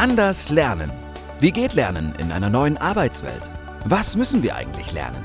Anders lernen. Wie geht Lernen in einer neuen Arbeitswelt? Was müssen wir eigentlich lernen?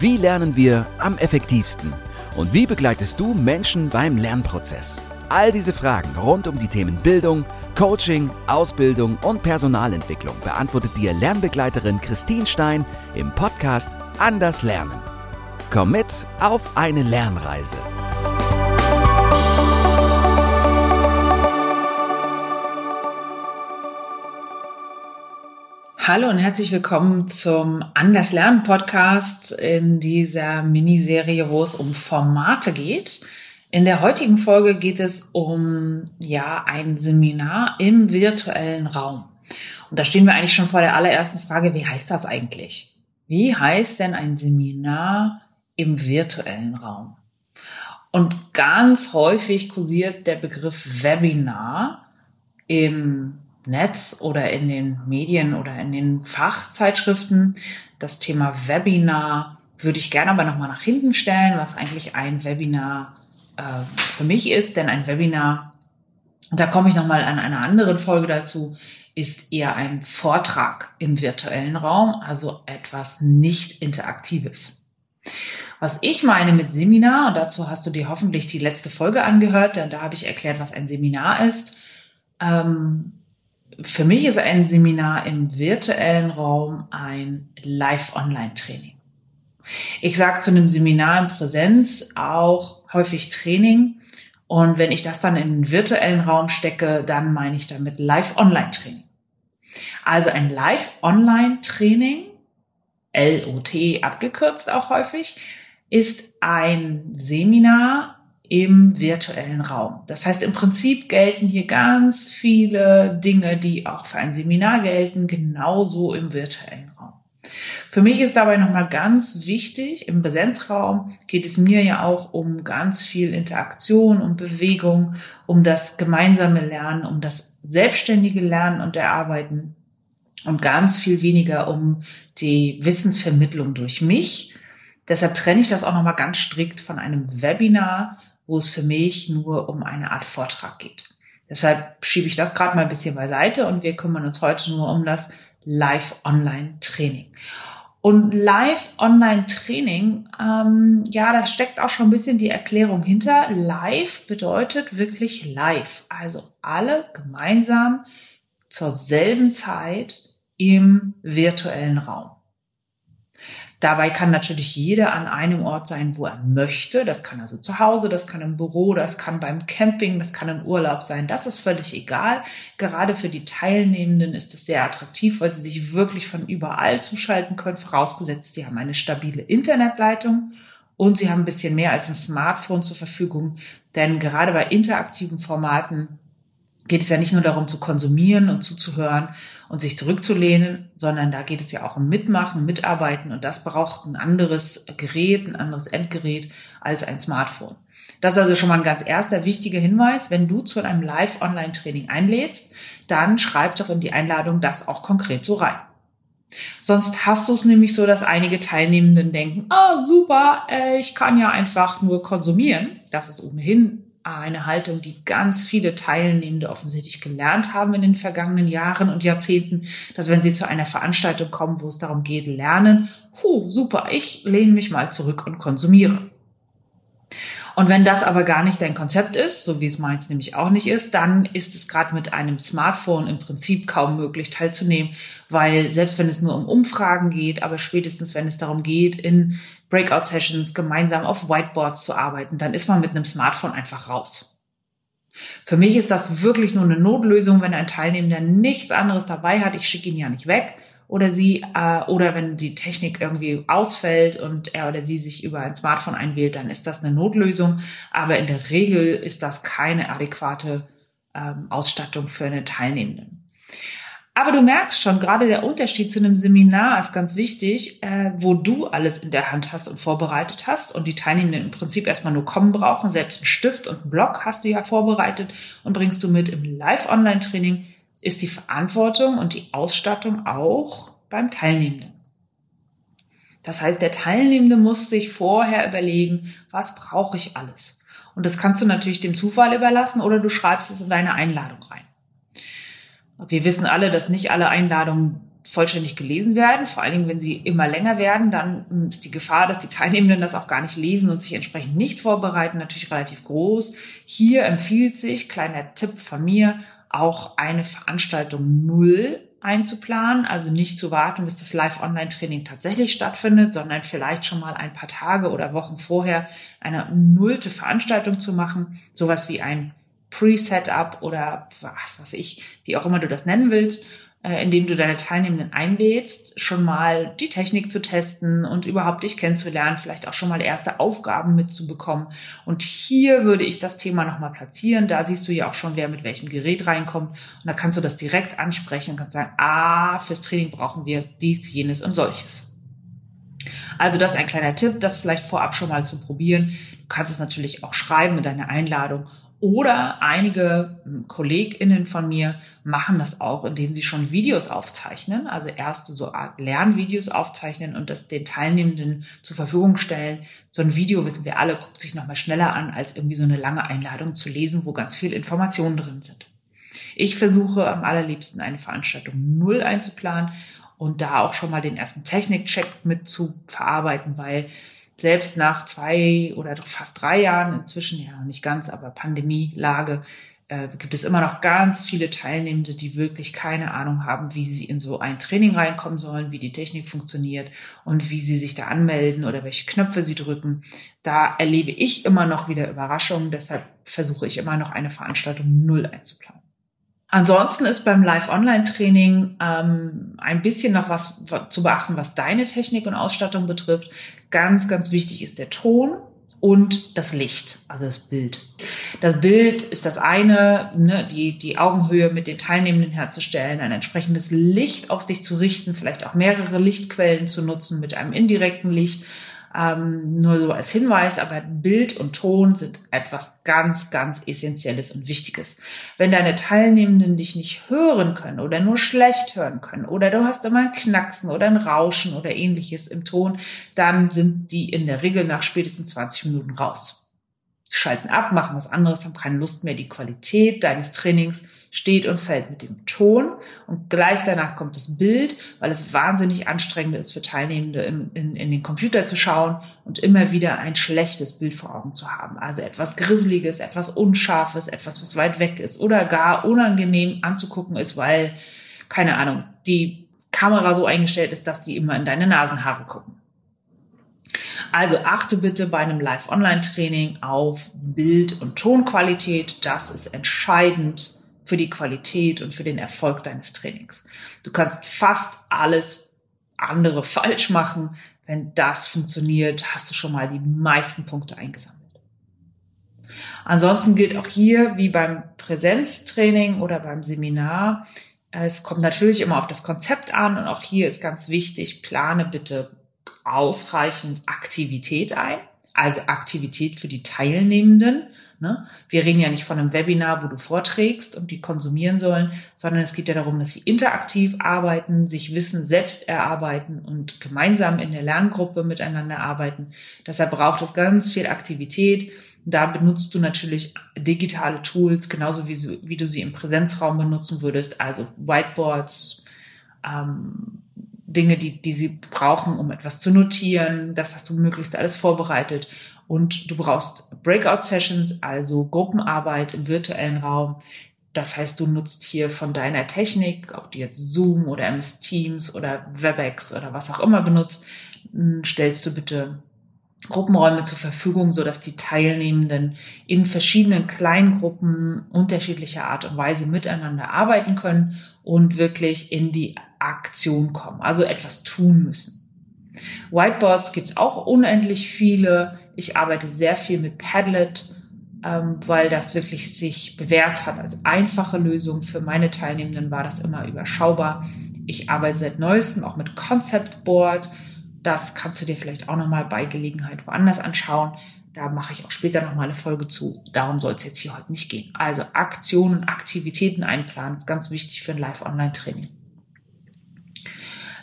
Wie lernen wir am effektivsten? Und wie begleitest du Menschen beim Lernprozess? All diese Fragen rund um die Themen Bildung, Coaching, Ausbildung und Personalentwicklung beantwortet dir Lernbegleiterin Christine Stein im Podcast Anders Lernen. Komm mit auf eine Lernreise. Hallo und herzlich willkommen zum Anders Lernen Podcast in dieser Miniserie, wo es um Formate geht. In der heutigen Folge geht es um, ja, ein Seminar im virtuellen Raum. Und da stehen wir eigentlich schon vor der allerersten Frage, wie heißt das eigentlich? Wie heißt denn ein Seminar im virtuellen Raum? Und ganz häufig kursiert der Begriff Webinar im Netz oder in den Medien oder in den Fachzeitschriften. Das Thema Webinar würde ich gerne aber nochmal nach hinten stellen, was eigentlich ein Webinar äh, für mich ist. Denn ein Webinar, da komme ich nochmal an einer anderen Folge dazu, ist eher ein Vortrag im virtuellen Raum, also etwas nicht Interaktives. Was ich meine mit Seminar, und dazu hast du dir hoffentlich die letzte Folge angehört, denn da habe ich erklärt, was ein Seminar ist. Ähm, für mich ist ein Seminar im virtuellen Raum ein Live-Online-Training. Ich sage zu einem Seminar in Präsenz auch häufig Training. Und wenn ich das dann in den virtuellen Raum stecke, dann meine ich damit Live-Online-Training. Also ein Live-Online-Training, LOT abgekürzt auch häufig, ist ein Seminar im virtuellen Raum. Das heißt, im Prinzip gelten hier ganz viele Dinge, die auch für ein Seminar gelten, genauso im virtuellen Raum. Für mich ist dabei nochmal ganz wichtig, im Präsenzraum geht es mir ja auch um ganz viel Interaktion, um Bewegung, um das gemeinsame Lernen, um das selbstständige Lernen und Erarbeiten und ganz viel weniger um die Wissensvermittlung durch mich. Deshalb trenne ich das auch nochmal ganz strikt von einem Webinar, wo es für mich nur um eine Art Vortrag geht. Deshalb schiebe ich das gerade mal ein bisschen beiseite und wir kümmern uns heute nur um das Live-Online-Training. Und Live-Online-Training, ähm, ja, da steckt auch schon ein bisschen die Erklärung hinter. Live bedeutet wirklich live, also alle gemeinsam zur selben Zeit im virtuellen Raum. Dabei kann natürlich jeder an einem Ort sein, wo er möchte. Das kann also zu Hause, das kann im Büro, das kann beim Camping, das kann im Urlaub sein. Das ist völlig egal. Gerade für die Teilnehmenden ist es sehr attraktiv, weil sie sich wirklich von überall zuschalten können, vorausgesetzt, sie haben eine stabile Internetleitung und sie haben ein bisschen mehr als ein Smartphone zur Verfügung. Denn gerade bei interaktiven Formaten geht es ja nicht nur darum zu konsumieren und zuzuhören, und sich zurückzulehnen, sondern da geht es ja auch um Mitmachen, Mitarbeiten und das braucht ein anderes Gerät, ein anderes Endgerät als ein Smartphone. Das ist also schon mal ein ganz erster wichtiger Hinweis. Wenn du zu einem Live-Online-Training einlädst, dann schreib doch in die Einladung das auch konkret so rein. Sonst hast du es nämlich so, dass einige Teilnehmenden denken, ah, oh, super, ich kann ja einfach nur konsumieren. Das ist ohnehin eine Haltung, die ganz viele Teilnehmende offensichtlich gelernt haben in den vergangenen Jahren und Jahrzehnten, dass wenn sie zu einer Veranstaltung kommen, wo es darum geht, lernen, hu, super, ich lehne mich mal zurück und konsumiere. Und wenn das aber gar nicht dein Konzept ist, so wie es meins nämlich auch nicht ist, dann ist es gerade mit einem Smartphone im Prinzip kaum möglich teilzunehmen, weil selbst wenn es nur um Umfragen geht, aber spätestens wenn es darum geht, in Breakout-Sessions gemeinsam auf Whiteboards zu arbeiten, dann ist man mit einem Smartphone einfach raus. Für mich ist das wirklich nur eine Notlösung, wenn ein Teilnehmer nichts anderes dabei hat. Ich schicke ihn ja nicht weg oder sie äh, oder wenn die Technik irgendwie ausfällt und er oder sie sich über ein Smartphone einwählt, dann ist das eine Notlösung. Aber in der Regel ist das keine adäquate ähm, Ausstattung für eine Teilnehmende. Aber du merkst schon, gerade der Unterschied zu einem Seminar ist ganz wichtig, äh, wo du alles in der Hand hast und vorbereitet hast und die Teilnehmenden im Prinzip erstmal nur kommen brauchen. Selbst einen Stift und einen Block hast du ja vorbereitet und bringst du mit im Live-Online-Training ist die Verantwortung und die Ausstattung auch beim Teilnehmenden. Das heißt, der Teilnehmende muss sich vorher überlegen, was brauche ich alles? Und das kannst du natürlich dem Zufall überlassen oder du schreibst es in deine Einladung rein. Wir wissen alle, dass nicht alle Einladungen vollständig gelesen werden. Vor allen Dingen, wenn sie immer länger werden, dann ist die Gefahr, dass die Teilnehmenden das auch gar nicht lesen und sich entsprechend nicht vorbereiten, natürlich relativ groß. Hier empfiehlt sich, kleiner Tipp von mir, auch eine Veranstaltung null einzuplanen, also nicht zu warten, bis das Live-Online-Training tatsächlich stattfindet, sondern vielleicht schon mal ein paar Tage oder Wochen vorher eine nullte Veranstaltung zu machen, sowas wie ein Pre-Setup oder was weiß ich, wie auch immer du das nennen willst indem du deine Teilnehmenden einlädst, schon mal die Technik zu testen und überhaupt dich kennenzulernen, vielleicht auch schon mal erste Aufgaben mitzubekommen. Und hier würde ich das Thema nochmal platzieren. Da siehst du ja auch schon, wer mit welchem Gerät reinkommt. Und da kannst du das direkt ansprechen und kannst sagen, ah, fürs Training brauchen wir dies, jenes und solches. Also das ist ein kleiner Tipp, das vielleicht vorab schon mal zu probieren. Du kannst es natürlich auch schreiben mit deiner Einladung oder einige KollegInnen von mir machen das auch, indem sie schon Videos aufzeichnen, also erste so Art Lernvideos aufzeichnen und das den Teilnehmenden zur Verfügung stellen. So ein Video, wissen wir alle, guckt sich nochmal schneller an, als irgendwie so eine lange Einladung zu lesen, wo ganz viel Informationen drin sind. Ich versuche am allerliebsten eine Veranstaltung null einzuplanen und da auch schon mal den ersten Technikcheck mit zu verarbeiten, weil selbst nach zwei oder fast drei Jahren inzwischen, ja nicht ganz, aber Pandemielage, äh, gibt es immer noch ganz viele Teilnehmende, die wirklich keine Ahnung haben, wie sie in so ein Training reinkommen sollen, wie die Technik funktioniert und wie sie sich da anmelden oder welche Knöpfe sie drücken. Da erlebe ich immer noch wieder Überraschungen, deshalb versuche ich immer noch eine Veranstaltung null einzuplanen. Ansonsten ist beim Live-Online-Training ähm, ein bisschen noch was zu beachten, was deine Technik und Ausstattung betrifft. Ganz, ganz wichtig ist der Ton und das Licht, also das Bild. Das Bild ist das eine, ne, die, die Augenhöhe mit den Teilnehmenden herzustellen, ein entsprechendes Licht auf dich zu richten, vielleicht auch mehrere Lichtquellen zu nutzen mit einem indirekten Licht ähm, nur so als Hinweis, aber Bild und Ton sind etwas ganz, ganz Essentielles und Wichtiges. Wenn deine Teilnehmenden dich nicht hören können oder nur schlecht hören können oder du hast immer ein Knacksen oder ein Rauschen oder ähnliches im Ton, dann sind die in der Regel nach spätestens 20 Minuten raus. Schalten ab, machen was anderes, haben keine Lust mehr. Die Qualität deines Trainings steht und fällt mit dem Ton und gleich danach kommt das Bild, weil es wahnsinnig anstrengend ist für Teilnehmende in, in, in, den Computer zu schauen und immer wieder ein schlechtes Bild vor Augen zu haben. Also etwas Grisseliges, etwas Unscharfes, etwas, was weit weg ist oder gar unangenehm anzugucken ist, weil, keine Ahnung, die Kamera so eingestellt ist, dass die immer in deine Nasenhaare gucken. Also achte bitte bei einem Live-Online-Training auf Bild- und Tonqualität. Das ist entscheidend für die Qualität und für den Erfolg deines Trainings. Du kannst fast alles andere falsch machen. Wenn das funktioniert, hast du schon mal die meisten Punkte eingesammelt. Ansonsten gilt auch hier, wie beim Präsenztraining oder beim Seminar, es kommt natürlich immer auf das Konzept an und auch hier ist ganz wichtig, plane bitte ausreichend Aktivität ein, also Aktivität für die Teilnehmenden Ne? Wir reden ja nicht von einem Webinar, wo du vorträgst und die konsumieren sollen, sondern es geht ja darum, dass sie interaktiv arbeiten, sich Wissen selbst erarbeiten und gemeinsam in der Lerngruppe miteinander arbeiten. Deshalb braucht es ganz viel Aktivität. Da benutzt du natürlich digitale Tools, genauso wie, wie du sie im Präsenzraum benutzen würdest, also Whiteboards, ähm, Dinge, die, die sie brauchen, um etwas zu notieren. Das hast du möglichst alles vorbereitet. Und du brauchst Breakout-Sessions, also Gruppenarbeit im virtuellen Raum. Das heißt, du nutzt hier von deiner Technik, ob du jetzt Zoom oder MS Teams oder WebEx oder was auch immer benutzt, stellst du bitte Gruppenräume zur Verfügung, so dass die Teilnehmenden in verschiedenen Kleingruppen unterschiedlicher Art und Weise miteinander arbeiten können und wirklich in die Aktion kommen, also etwas tun müssen. Whiteboards gibt's auch unendlich viele. Ich arbeite sehr viel mit Padlet, ähm, weil das wirklich sich bewährt hat als einfache Lösung. Für meine Teilnehmenden war das immer überschaubar. Ich arbeite seit neuestem auch mit Concept Board. Das kannst du dir vielleicht auch nochmal bei Gelegenheit woanders anschauen. Da mache ich auch später nochmal eine Folge zu. Darum soll es jetzt hier heute nicht gehen. Also Aktionen, Aktivitäten einplanen ist ganz wichtig für ein Live-Online-Training.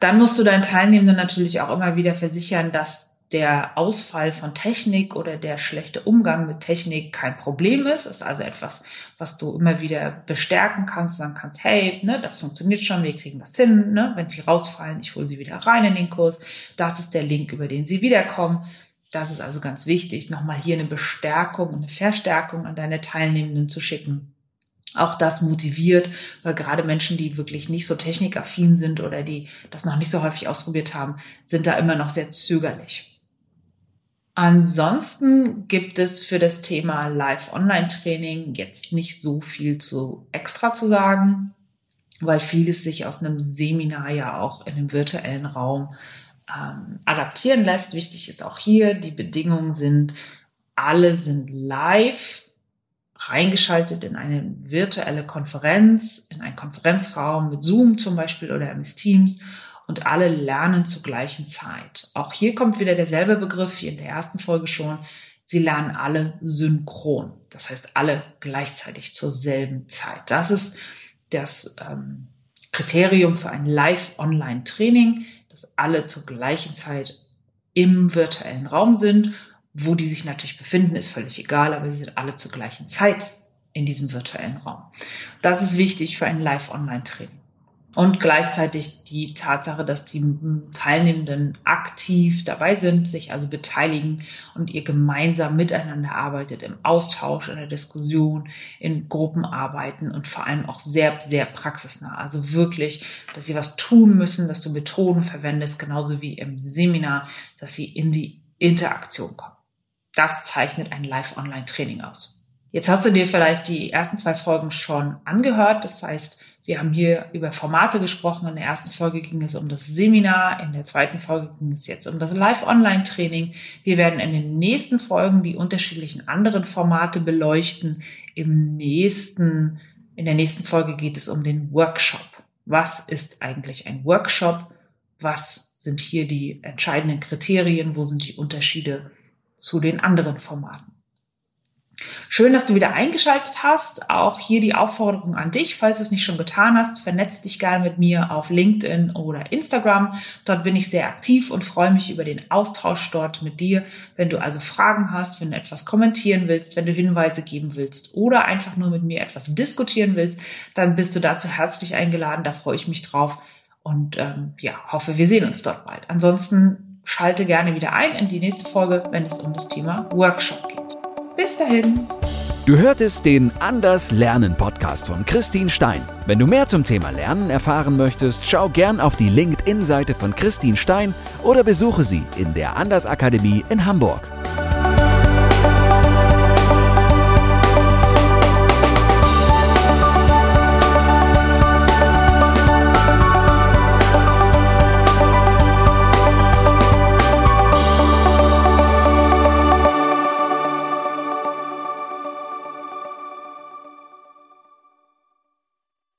Dann musst du deinen Teilnehmenden natürlich auch immer wieder versichern, dass der Ausfall von Technik oder der schlechte Umgang mit Technik kein Problem ist. Ist also etwas, was du immer wieder bestärken kannst, sagen kannst, hey, ne, das funktioniert schon, wir kriegen das hin. Ne? Wenn sie rausfallen, ich hole sie wieder rein in den Kurs. Das ist der Link, über den sie wiederkommen. Das ist also ganz wichtig, nochmal hier eine Bestärkung und eine Verstärkung an deine Teilnehmenden zu schicken. Auch das motiviert, weil gerade Menschen, die wirklich nicht so technikaffin sind oder die das noch nicht so häufig ausprobiert haben, sind da immer noch sehr zögerlich. Ansonsten gibt es für das Thema Live-Online-Training jetzt nicht so viel zu extra zu sagen, weil vieles sich aus einem Seminar ja auch in einem virtuellen Raum ähm, adaptieren lässt. Wichtig ist auch hier, die Bedingungen sind, alle sind live reingeschaltet in eine virtuelle Konferenz, in einen Konferenzraum mit Zoom zum Beispiel oder MS Teams und alle lernen zur gleichen Zeit. Auch hier kommt wieder derselbe Begriff wie in der ersten Folge schon. Sie lernen alle synchron. Das heißt, alle gleichzeitig zur selben Zeit. Das ist das ähm, Kriterium für ein Live-Online-Training, dass alle zur gleichen Zeit im virtuellen Raum sind. Wo die sich natürlich befinden, ist völlig egal, aber sie sind alle zur gleichen Zeit in diesem virtuellen Raum. Das ist wichtig für ein Live-Online-Training. Und gleichzeitig die Tatsache, dass die Teilnehmenden aktiv dabei sind, sich also beteiligen und ihr gemeinsam miteinander arbeitet, im Austausch, in der Diskussion, in Gruppenarbeiten und vor allem auch sehr, sehr praxisnah. Also wirklich, dass sie was tun müssen, dass du Methoden verwendest, genauso wie im Seminar, dass sie in die Interaktion kommen. Das zeichnet ein Live-Online-Training aus. Jetzt hast du dir vielleicht die ersten zwei Folgen schon angehört. Das heißt, wir haben hier über Formate gesprochen. In der ersten Folge ging es um das Seminar. In der zweiten Folge ging es jetzt um das Live-Online-Training. Wir werden in den nächsten Folgen die unterschiedlichen anderen Formate beleuchten. Im nächsten, in der nächsten Folge geht es um den Workshop. Was ist eigentlich ein Workshop? Was sind hier die entscheidenden Kriterien? Wo sind die Unterschiede zu den anderen Formaten? Schön, dass du wieder eingeschaltet hast. Auch hier die Aufforderung an dich, falls du es nicht schon getan hast, vernetz dich gerne mit mir auf LinkedIn oder Instagram. Dort bin ich sehr aktiv und freue mich über den Austausch dort mit dir. Wenn du also Fragen hast, wenn du etwas kommentieren willst, wenn du Hinweise geben willst oder einfach nur mit mir etwas diskutieren willst, dann bist du dazu herzlich eingeladen. Da freue ich mich drauf und ähm, ja, hoffe, wir sehen uns dort bald. Ansonsten schalte gerne wieder ein in die nächste Folge, wenn es um das Thema Workshop geht. Bis dahin. Du hörtest den Anders Lernen Podcast von Christine Stein. Wenn du mehr zum Thema Lernen erfahren möchtest, schau gern auf die LinkedIn-Seite von Christine Stein oder besuche sie in der Anders Akademie in Hamburg.